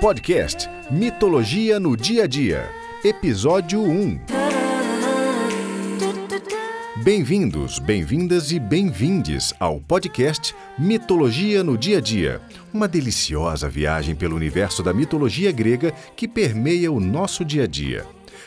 Podcast Mitologia no Dia a Dia, Episódio 1. Bem-vindos, bem-vindas e bem-vindes ao podcast Mitologia no Dia a Dia, uma deliciosa viagem pelo universo da mitologia grega que permeia o nosso dia a dia.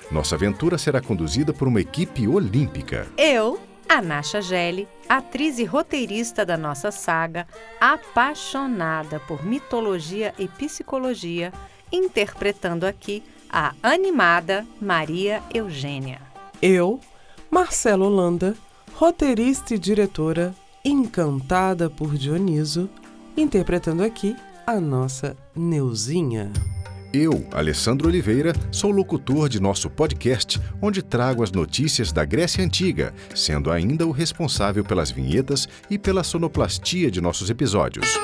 Nossa aventura será conduzida por uma equipe olímpica. Eu, a Nasha Gelli, atriz e roteirista da nossa saga, apaixonada por mitologia e psicologia, interpretando aqui a animada Maria Eugênia. Eu, Marcela Holanda, roteirista e diretora, encantada por Dioniso, interpretando aqui a nossa Neuzinha. Eu, Alessandro Oliveira, sou locutor de nosso podcast, onde trago as notícias da Grécia Antiga, sendo ainda o responsável pelas vinhetas e pela sonoplastia de nossos episódios.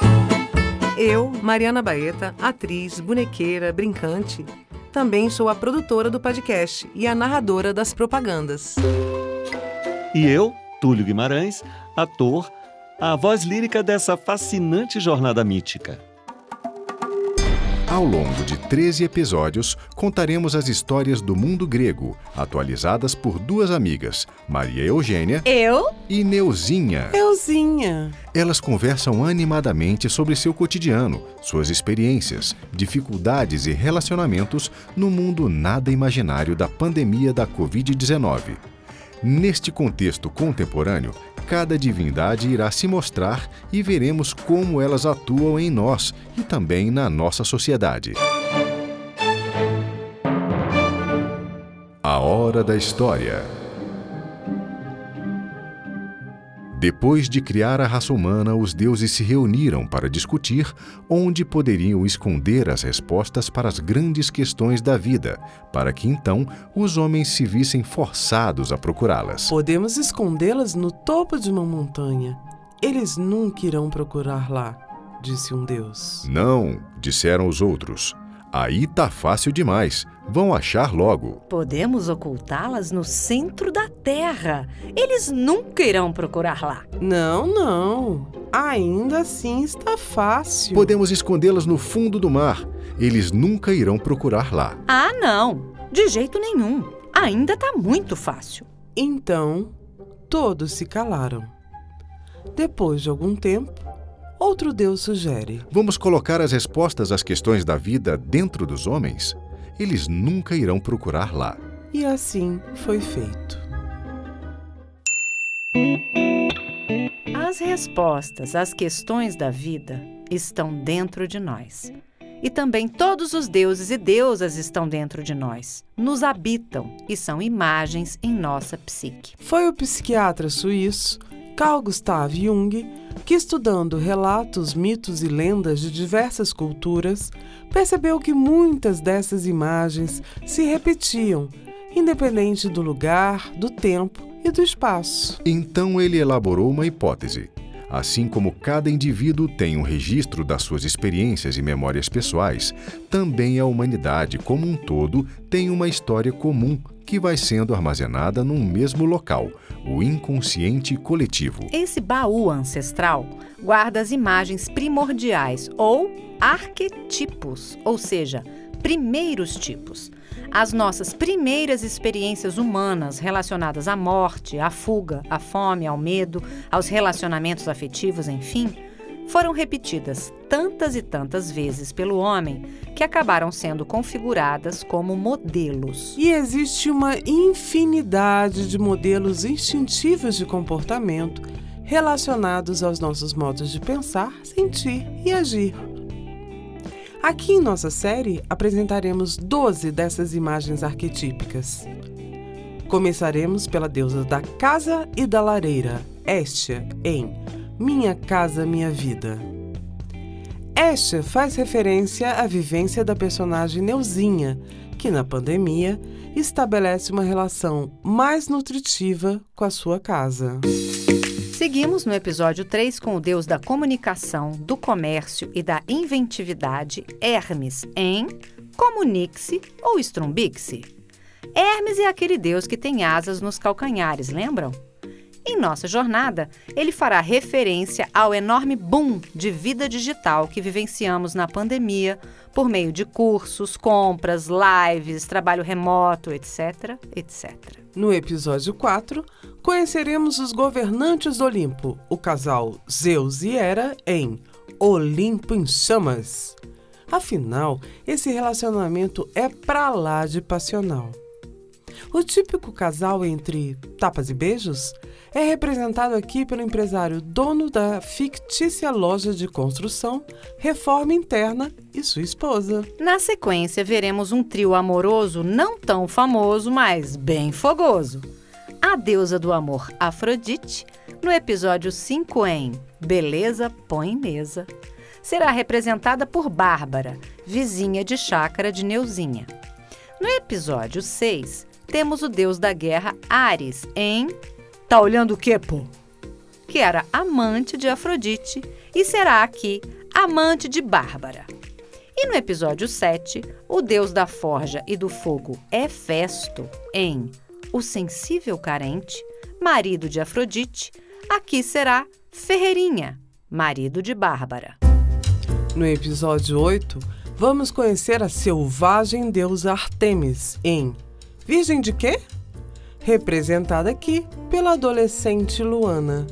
Eu, Mariana Baeta, atriz, bonequeira, brincante, também sou a produtora do podcast e a narradora das propagandas. E eu, Túlio Guimarães, ator, a voz lírica dessa fascinante jornada mítica. Ao longo de 13 episódios, contaremos as histórias do mundo grego, atualizadas por duas amigas, Maria Eugênia Eu, e Neuzinha. Euzinha. Elas conversam animadamente sobre seu cotidiano, suas experiências, dificuldades e relacionamentos no mundo nada imaginário da pandemia da Covid-19. Neste contexto contemporâneo, cada divindade irá se mostrar e veremos como elas atuam em nós e também na nossa sociedade. A Hora da História Depois de criar a raça humana, os deuses se reuniram para discutir onde poderiam esconder as respostas para as grandes questões da vida, para que então os homens se vissem forçados a procurá-las. Podemos escondê-las no topo de uma montanha. Eles nunca irão procurar lá, disse um deus. Não, disseram os outros. Aí tá fácil demais. Vão achar logo. podemos ocultá-las no centro da Terra. Eles nunca irão procurar lá. Não, não. Ainda assim está fácil. Podemos escondê-las no fundo do mar. Eles nunca irão procurar lá. Ah, não! De jeito nenhum. Ainda tá muito fácil. Então, todos se calaram. Depois de algum tempo, outro deus sugere. Vamos colocar as respostas às questões da vida dentro dos homens? Eles nunca irão procurar lá. E assim foi feito. As respostas às questões da vida estão dentro de nós. E também todos os deuses e deusas estão dentro de nós, nos habitam e são imagens em nossa psique. Foi o psiquiatra suíço Carl Gustav Jung que, estudando relatos, mitos e lendas de diversas culturas, percebeu que muitas dessas imagens se repetiam, independente do lugar, do tempo e do espaço. Então ele elaborou uma hipótese. Assim como cada indivíduo tem um registro das suas experiências e memórias pessoais, também a humanidade como um todo tem uma história comum que vai sendo armazenada num mesmo local, o inconsciente coletivo. Esse baú ancestral guarda as imagens primordiais ou arquetipos, ou seja, primeiros tipos. As nossas primeiras experiências humanas relacionadas à morte, à fuga, à fome, ao medo, aos relacionamentos afetivos, enfim, foram repetidas tantas e tantas vezes pelo homem que acabaram sendo configuradas como modelos. E existe uma infinidade de modelos instintivos de comportamento relacionados aos nossos modos de pensar, sentir e agir. Aqui em nossa série apresentaremos 12 dessas imagens arquetípicas. Começaremos pela deusa da casa e da lareira, Estia, em Minha Casa Minha Vida. Estia faz referência à vivência da personagem Neuzinha, que na pandemia estabelece uma relação mais nutritiva com a sua casa. Seguimos no episódio 3 com o deus da comunicação, do comércio e da inventividade, Hermes, em Comunique-se ou Strumbique-se. Hermes é aquele deus que tem asas nos calcanhares, lembram? Em nossa jornada, ele fará referência ao enorme boom de vida digital que vivenciamos na pandemia por meio de cursos, compras, lives, trabalho remoto, etc, etc. No episódio 4, conheceremos os governantes do Olimpo, o casal Zeus e Hera em Olimpo em Chamas. Afinal, esse relacionamento é pra lá de passional. O típico casal entre tapas e beijos é representado aqui pelo empresário dono da fictícia loja de construção, reforma interna e sua esposa. Na sequência, veremos um trio amoroso não tão famoso, mas bem fogoso. A deusa do amor Afrodite, no episódio 5 em Beleza Põe Mesa, será representada por Bárbara, vizinha de chácara de Neuzinha. No episódio 6, temos o deus da guerra Ares em Tá olhando o quê, pô? Que era amante de Afrodite e será aqui amante de Bárbara. E no episódio 7, o deus da forja e do fogo Hefesto, em O Sensível Carente, marido de Afrodite, aqui será Ferreirinha, marido de Bárbara. No episódio 8, vamos conhecer a selvagem deusa Artemis em Virgem de quê? Representada aqui pela adolescente Luana.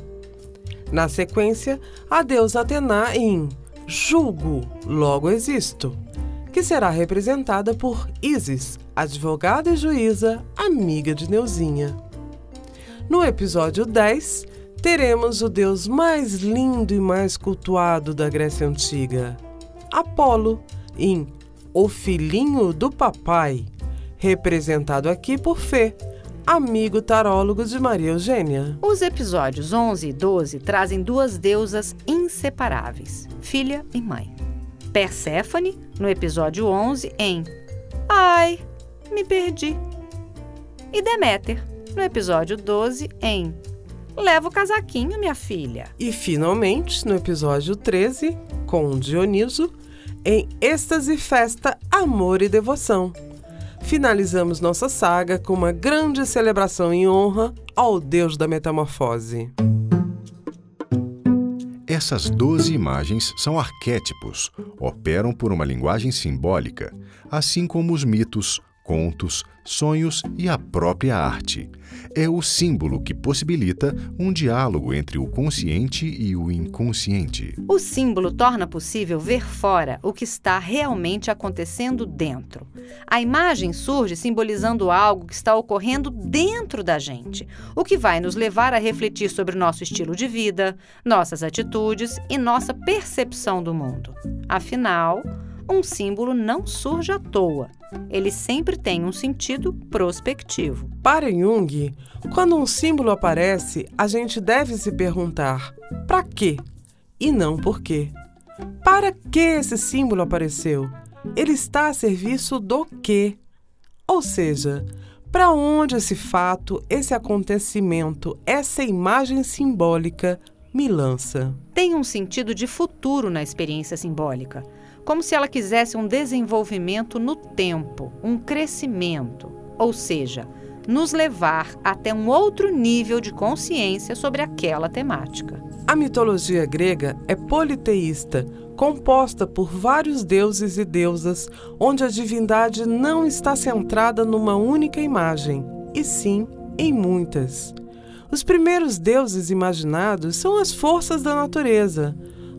Na sequência, a deusa Atena em Julgo, logo existo, que será representada por Isis, advogada e juíza, amiga de Neuzinha. No episódio 10, teremos o deus mais lindo e mais cultuado da Grécia Antiga, Apolo, em O Filhinho do Papai, representado aqui por Fê, amigo tarólogo de Maria Eugênia. Os episódios 11 e 12 trazem duas deusas inseparáveis, filha e mãe. Perséfone, no episódio 11, em Ai, me perdi. E Deméter, no episódio 12, em Leva o casaquinho, minha filha. E finalmente, no episódio 13, com Dioniso, em Êxtase, Festa, Amor e Devoção finalizamos nossa saga com uma grande celebração em honra ao Deus da Metamorfose. Essas 12 imagens são arquétipos, operam por uma linguagem simbólica, assim como os mitos, contos, sonhos e a própria arte. É o símbolo que possibilita um diálogo entre o consciente e o inconsciente. O símbolo torna possível ver fora o que está realmente acontecendo dentro. A imagem surge simbolizando algo que está ocorrendo dentro da gente, o que vai nos levar a refletir sobre nosso estilo de vida, nossas atitudes e nossa percepção do mundo. Afinal, um símbolo não surge à toa. Ele sempre tem um sentido prospectivo. Para Jung, quando um símbolo aparece, a gente deve se perguntar: para quê? E não por quê. Para que esse símbolo apareceu? Ele está a serviço do quê? Ou seja, para onde esse fato, esse acontecimento, essa imagem simbólica me lança? Tem um sentido de futuro na experiência simbólica como se ela quisesse um desenvolvimento no tempo, um crescimento, ou seja, nos levar até um outro nível de consciência sobre aquela temática. A mitologia grega é politeísta, composta por vários deuses e deusas, onde a divindade não está centrada numa única imagem, e sim em muitas. Os primeiros deuses imaginados são as forças da natureza: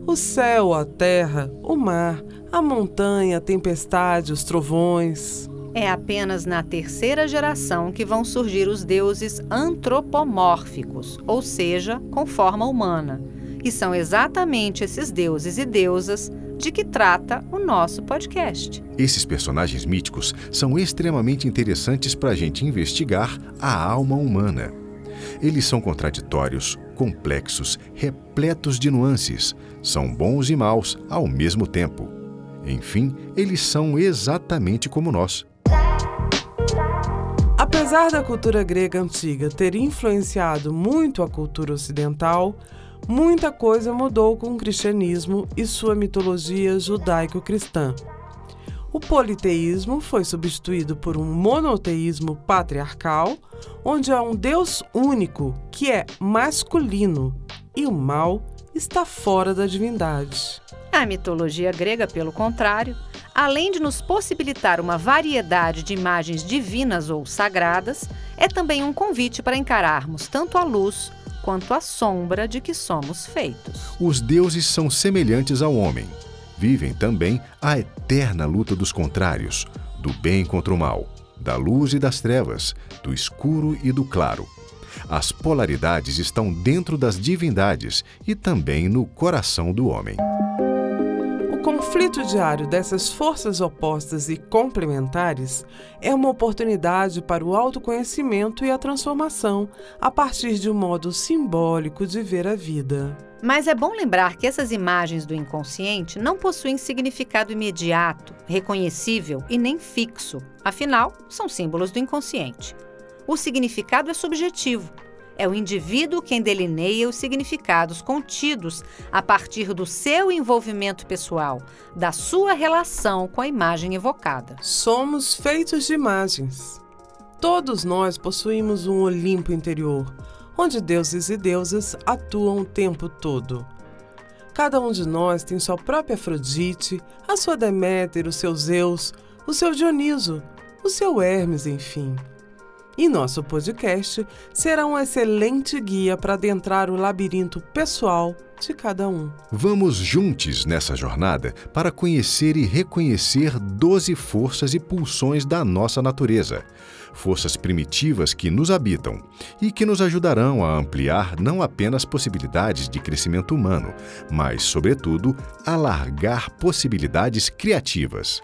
o céu, a terra, o mar, a montanha, a tempestade, os trovões. É apenas na terceira geração que vão surgir os deuses antropomórficos, ou seja, com forma humana. E são exatamente esses deuses e deusas de que trata o nosso podcast. Esses personagens míticos são extremamente interessantes para a gente investigar a alma humana. Eles são contraditórios, complexos, repletos de nuances, são bons e maus ao mesmo tempo. Enfim, eles são exatamente como nós. Apesar da cultura grega antiga ter influenciado muito a cultura ocidental, muita coisa mudou com o cristianismo e sua mitologia judaico-cristã. O politeísmo foi substituído por um monoteísmo patriarcal, onde há um Deus único que é masculino e o mal está fora da divindade. A mitologia grega, pelo contrário, além de nos possibilitar uma variedade de imagens divinas ou sagradas, é também um convite para encararmos tanto a luz quanto a sombra de que somos feitos. Os deuses são semelhantes ao homem. Vivem também a eterna luta dos contrários, do bem contra o mal, da luz e das trevas, do escuro e do claro. As polaridades estão dentro das divindades e também no coração do homem. Conflito diário dessas forças opostas e complementares é uma oportunidade para o autoconhecimento e a transformação a partir de um modo simbólico de ver a vida. Mas é bom lembrar que essas imagens do inconsciente não possuem significado imediato, reconhecível e nem fixo. Afinal, são símbolos do inconsciente. O significado é subjetivo. É o indivíduo quem delineia os significados contidos a partir do seu envolvimento pessoal, da sua relação com a imagem evocada. Somos feitos de imagens. Todos nós possuímos um Olimpo interior, onde deuses e deusas atuam o tempo todo. Cada um de nós tem sua própria Afrodite, a sua Deméter, o seu Zeus, o seu Dioniso, o seu Hermes, enfim. E nosso podcast será um excelente guia para adentrar o labirinto pessoal de cada um. Vamos juntos nessa jornada para conhecer e reconhecer 12 forças e pulsões da nossa natureza. Forças primitivas que nos habitam e que nos ajudarão a ampliar não apenas possibilidades de crescimento humano, mas, sobretudo, alargar possibilidades criativas.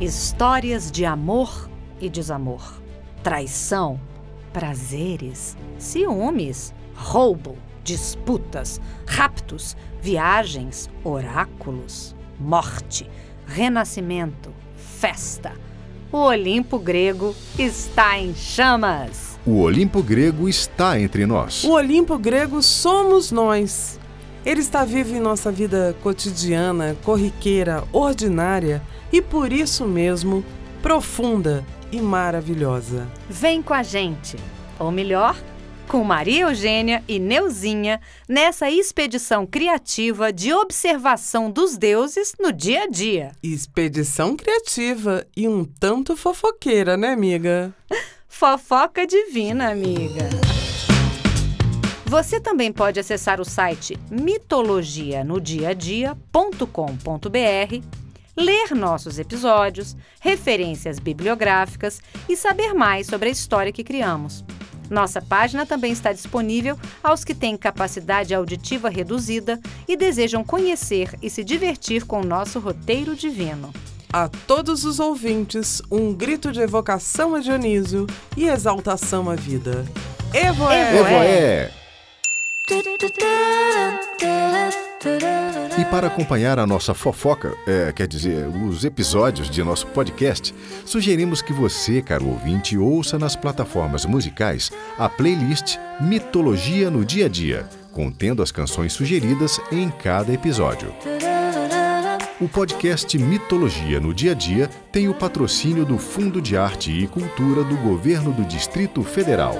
Histórias de amor e desamor, traição, prazeres, ciúmes, roubo, disputas, raptos, viagens, oráculos, morte, renascimento, festa. O Olimpo grego está em chamas. O Olimpo grego está entre nós. O Olimpo grego somos nós. Ele está vivo em nossa vida cotidiana, corriqueira, ordinária e por isso mesmo profunda e maravilhosa. Vem com a gente, ou melhor, com Maria Eugênia e Neuzinha nessa expedição criativa de observação dos deuses no dia a dia. Expedição criativa e um tanto fofoqueira, né, amiga? Fofoca divina, amiga. Você também pode acessar o site mitologianodiadia.com.br ler nossos episódios, referências bibliográficas e saber mais sobre a história que criamos. Nossa página também está disponível aos que têm capacidade auditiva reduzida e desejam conhecer e se divertir com o nosso roteiro divino. A todos os ouvintes, um grito de evocação a Dionísio e exaltação à vida. Evoé! Evoé! E para acompanhar a nossa fofoca, é, quer dizer, os episódios de nosso podcast, sugerimos que você, caro ouvinte, ouça nas plataformas musicais a playlist Mitologia no Dia a Dia, contendo as canções sugeridas em cada episódio. O podcast Mitologia no Dia a Dia tem o patrocínio do Fundo de Arte e Cultura do Governo do Distrito Federal.